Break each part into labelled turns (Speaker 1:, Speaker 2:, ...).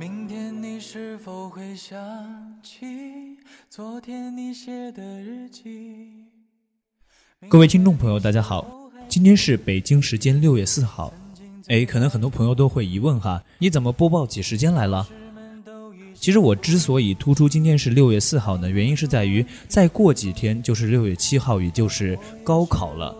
Speaker 1: 明天你是否会想起昨天你写的日记？
Speaker 2: 各位听众朋友，大家好，今天是北京时间六月四号。哎，可能很多朋友都会疑问哈，你怎么播报起时间来了？其实我之所以突出今天是六月四号呢，原因是在于再过几天就是六月七号，也就是高考了。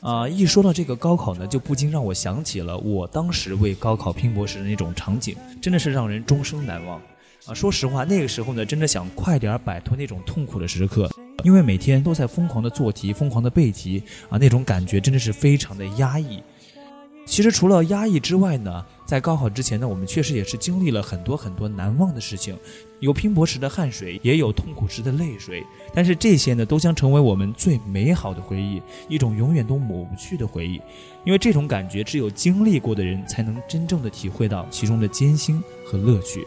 Speaker 2: 啊，一说到这个高考呢，就不禁让我想起了我当时为高考拼搏时的那种场景，真的是让人终生难忘。啊，说实话，那个时候呢，真的想快点摆脱那种痛苦的时刻，因为每天都在疯狂的做题、疯狂的背题，啊，那种感觉真的是非常的压抑。其实除了压抑之外呢，在高考之前呢，我们确实也是经历了很多很多难忘的事情，有拼搏时的汗水，也有痛苦时的泪水。但是这些呢，都将成为我们最美好的回忆，一种永远都抹不去的回忆。因为这种感觉，只有经历过的人才能真正的体会到其中的艰辛和乐趣。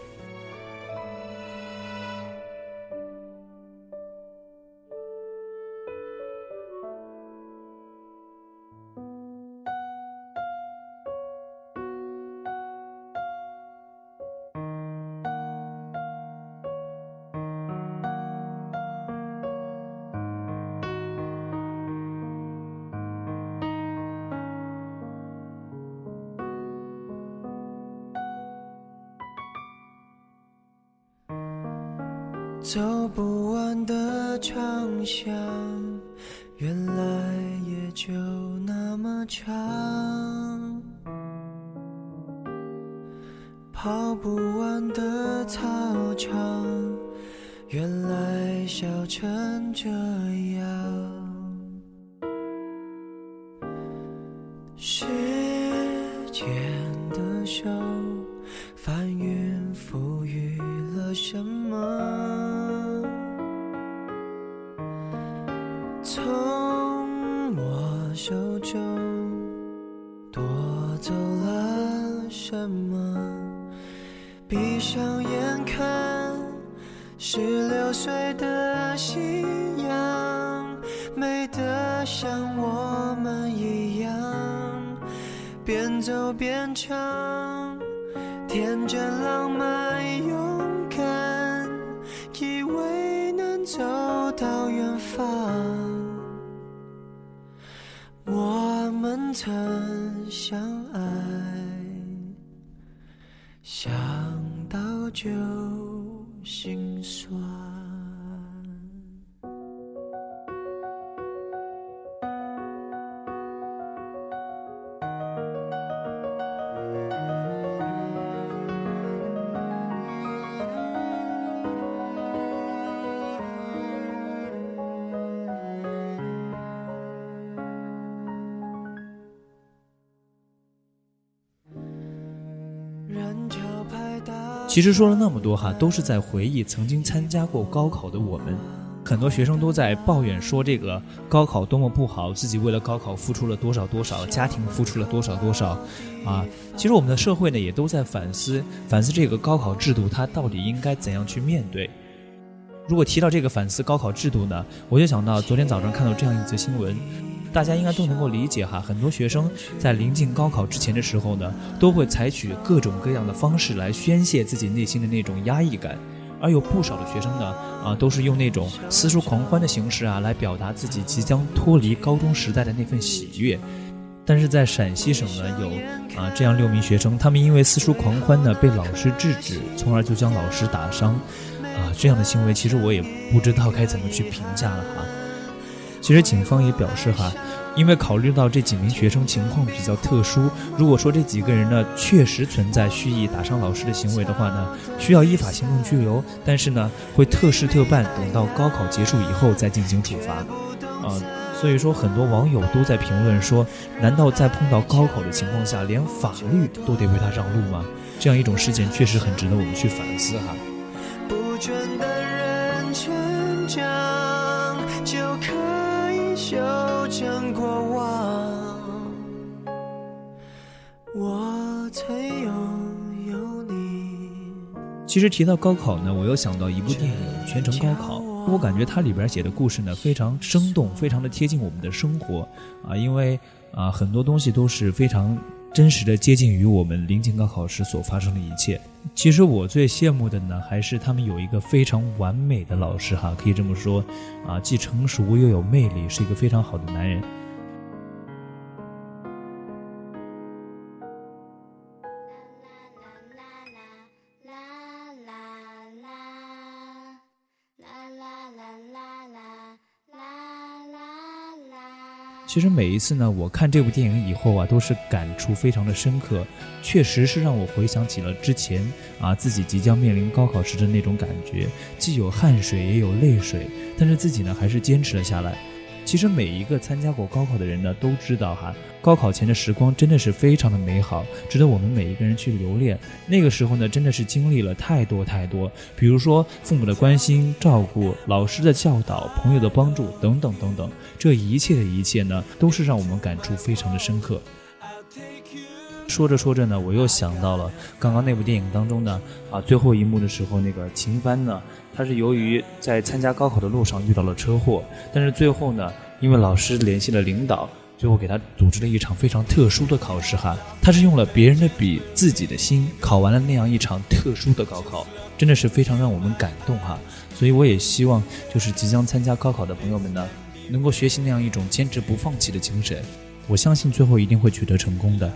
Speaker 1: 走不完的长巷，原来也就那么长。跑不完的操场，原来笑成这样。时间的手，翻云覆雨了什么？十六岁的夕阳，美得像我们一样，边走边唱，天真浪漫勇敢，以为能走到远方。我们曾相爱，想到就心酸。
Speaker 2: 其实说了那么多哈，都是在回忆曾经参加过高考的我们。很多学生都在抱怨说这个高考多么不好，自己为了高考付出了多少多少，家庭付出了多少多少，啊，其实我们的社会呢也都在反思反思这个高考制度，它到底应该怎样去面对。如果提到这个反思高考制度呢，我就想到昨天早上看到这样一则新闻。大家应该都能够理解哈，很多学生在临近高考之前的时候呢，都会采取各种各样的方式来宣泄自己内心的那种压抑感，而有不少的学生呢，啊，都是用那种私书狂欢的形式啊，来表达自己即将脱离高中时代的那份喜悦。但是在陕西省呢，有啊这样六名学生，他们因为私塾狂欢呢，被老师制止，从而就将老师打伤，啊这样的行为，其实我也不知道该怎么去评价了哈。其实警方也表示哈，因为考虑到这几名学生情况比较特殊，如果说这几个人呢确实存在蓄意打伤老师的行为的话呢，需要依法行动拘留，但是呢会特事特办，等到高考结束以后再进行处罚，啊。所以说，很多网友都在评论说：“难道在碰到高考的情况下，连法律都得为他让路吗？”这样一种事件确实很值得我们去反思哈。就将过往，我曾拥有你其实提到高考呢，我又想到一部电影《全程高考》。我感觉它里边写的故事呢非常生动，非常的贴近我们的生活啊，因为啊很多东西都是非常真实的接近于我们临近高考时所发生的一切。其实我最羡慕的呢，还是他们有一个非常完美的老师哈，可以这么说啊，既成熟又有魅力，是一个非常好的男人。其实每一次呢，我看这部电影以后啊，都是感触非常的深刻，确实是让我回想起了之前啊自己即将面临高考时的那种感觉，既有汗水也有泪水，但是自己呢还是坚持了下来。其实每一个参加过高考的人呢，都知道哈，高考前的时光真的是非常的美好，值得我们每一个人去留恋。那个时候呢，真的是经历了太多太多，比如说父母的关心照顾、老师的教导、朋友的帮助等等等等，这一切的一切呢，都是让我们感触非常的深刻。说着说着呢，我又想到了刚刚那部电影当中呢，啊，最后一幕的时候，那个秦帆呢，他是由于在参加高考的路上遇到了车祸，但是最后呢，因为老师联系了领导，最后给他组织了一场非常特殊的考试哈，他是用了别人的笔，自己的心，考完了那样一场特殊的高考，真的是非常让我们感动哈，所以我也希望就是即将参加高考的朋友们呢，能够学习那样一种坚持不放弃的精神，我相信最后一定会取得成功的。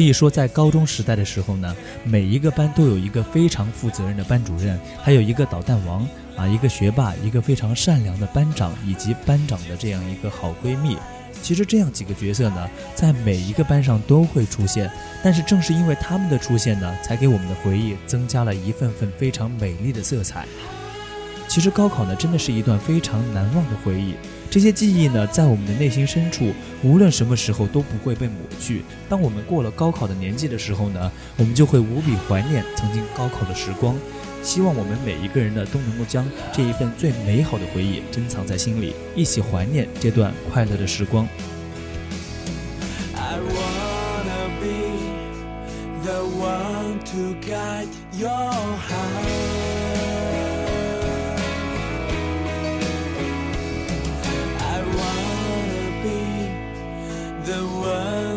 Speaker 2: 可以说，在高中时代的时候呢，每一个班都有一个非常负责任的班主任，还有一个捣蛋王啊，一个学霸，一个非常善良的班长，以及班长的这样一个好闺蜜。其实这样几个角色呢，在每一个班上都会出现，但是正是因为他们的出现呢，才给我们的回忆增加了一份份非常美丽的色彩。其实高考呢，真的是一段非常难忘的回忆。这些记忆呢，在我们的内心深处，无论什么时候都不会被抹去。当我们过了高考的年纪的时候呢，我们就会无比怀念曾经高考的时光。希望我们每一个人呢，都能够将这一份最美好的回忆珍藏在心里，一起怀念这段快乐的时光。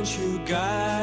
Speaker 2: you guide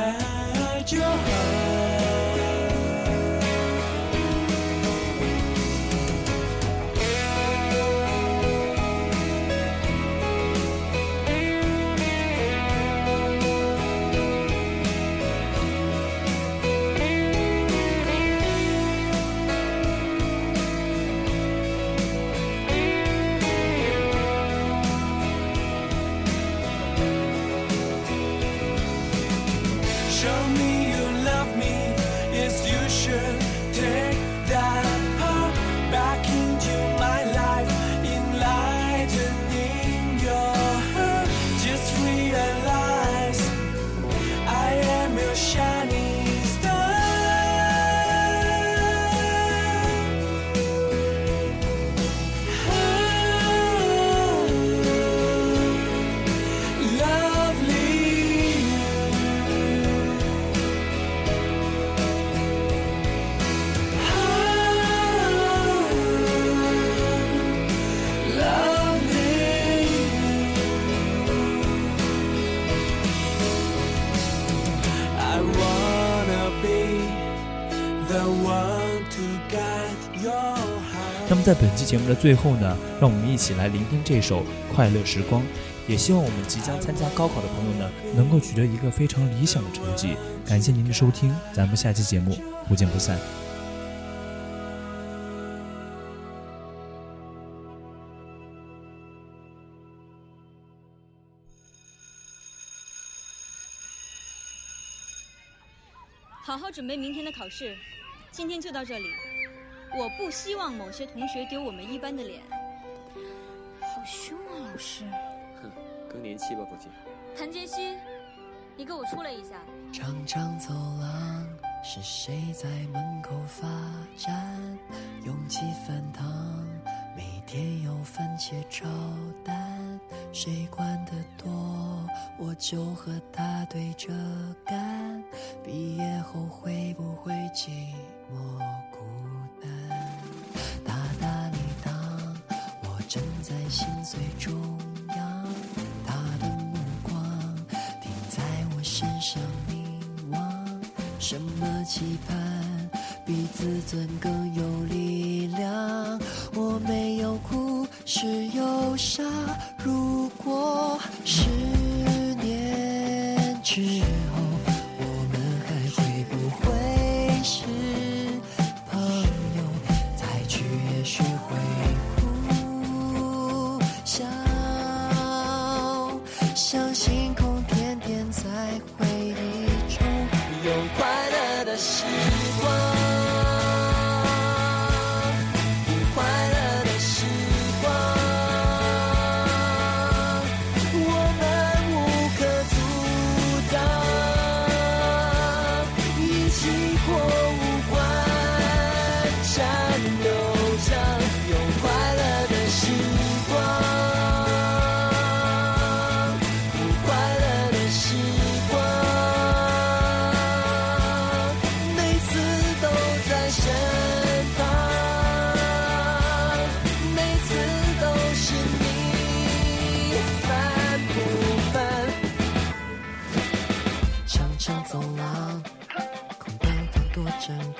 Speaker 2: 在本期节目的最后呢，让我们一起来聆听这首《快乐时光》，也希望我们即将参加高考的朋友呢，能够取得一个非常理想的成绩。感谢您的收听，咱们下期节目不见不散。
Speaker 3: 好好准备明天的考试，今天就到这里。我不希望某些同学丢我们一班的脸。好凶啊，老师！
Speaker 4: 哼，更年期吧，估计。
Speaker 3: 谭杰希，你给我出来一下。
Speaker 5: 长长走廊，是谁在门口发展？勇气饭堂，每天有番茄炒蛋，谁管得多，我就和他对着干。毕业后会不会寂寞孤心最中央，他的目光停在我身上凝望。什么期盼比自尊更有力量？我没有哭，是忧伤。如果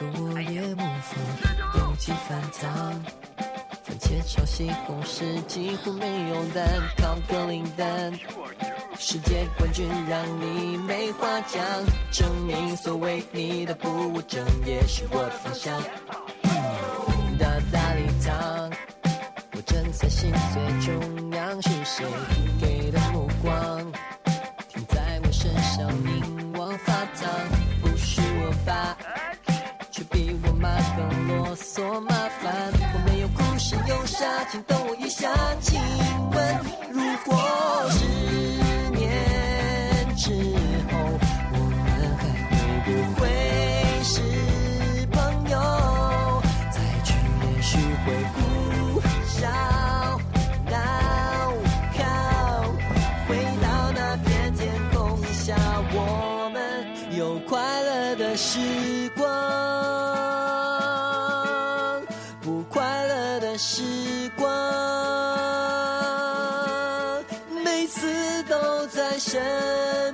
Speaker 5: 我也模仿，勇气翻糖。番茄炒西红柿几乎没有蛋，烤个零蛋。世界冠军让你没话讲，证明所谓你的不务正业是我的方向。大大礼堂，我站在心碎中央，是谁给的目光？停在我身上凝望发烫，不是我爸。比我妈更啰嗦麻烦。我没有故事忧伤，请等我一下。请问，如果十年之后，我们还会不会是朋友？再去也许会哭笑闹靠，回到那片天空下，我们有快乐的时光，深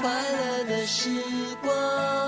Speaker 5: 快乐的时光。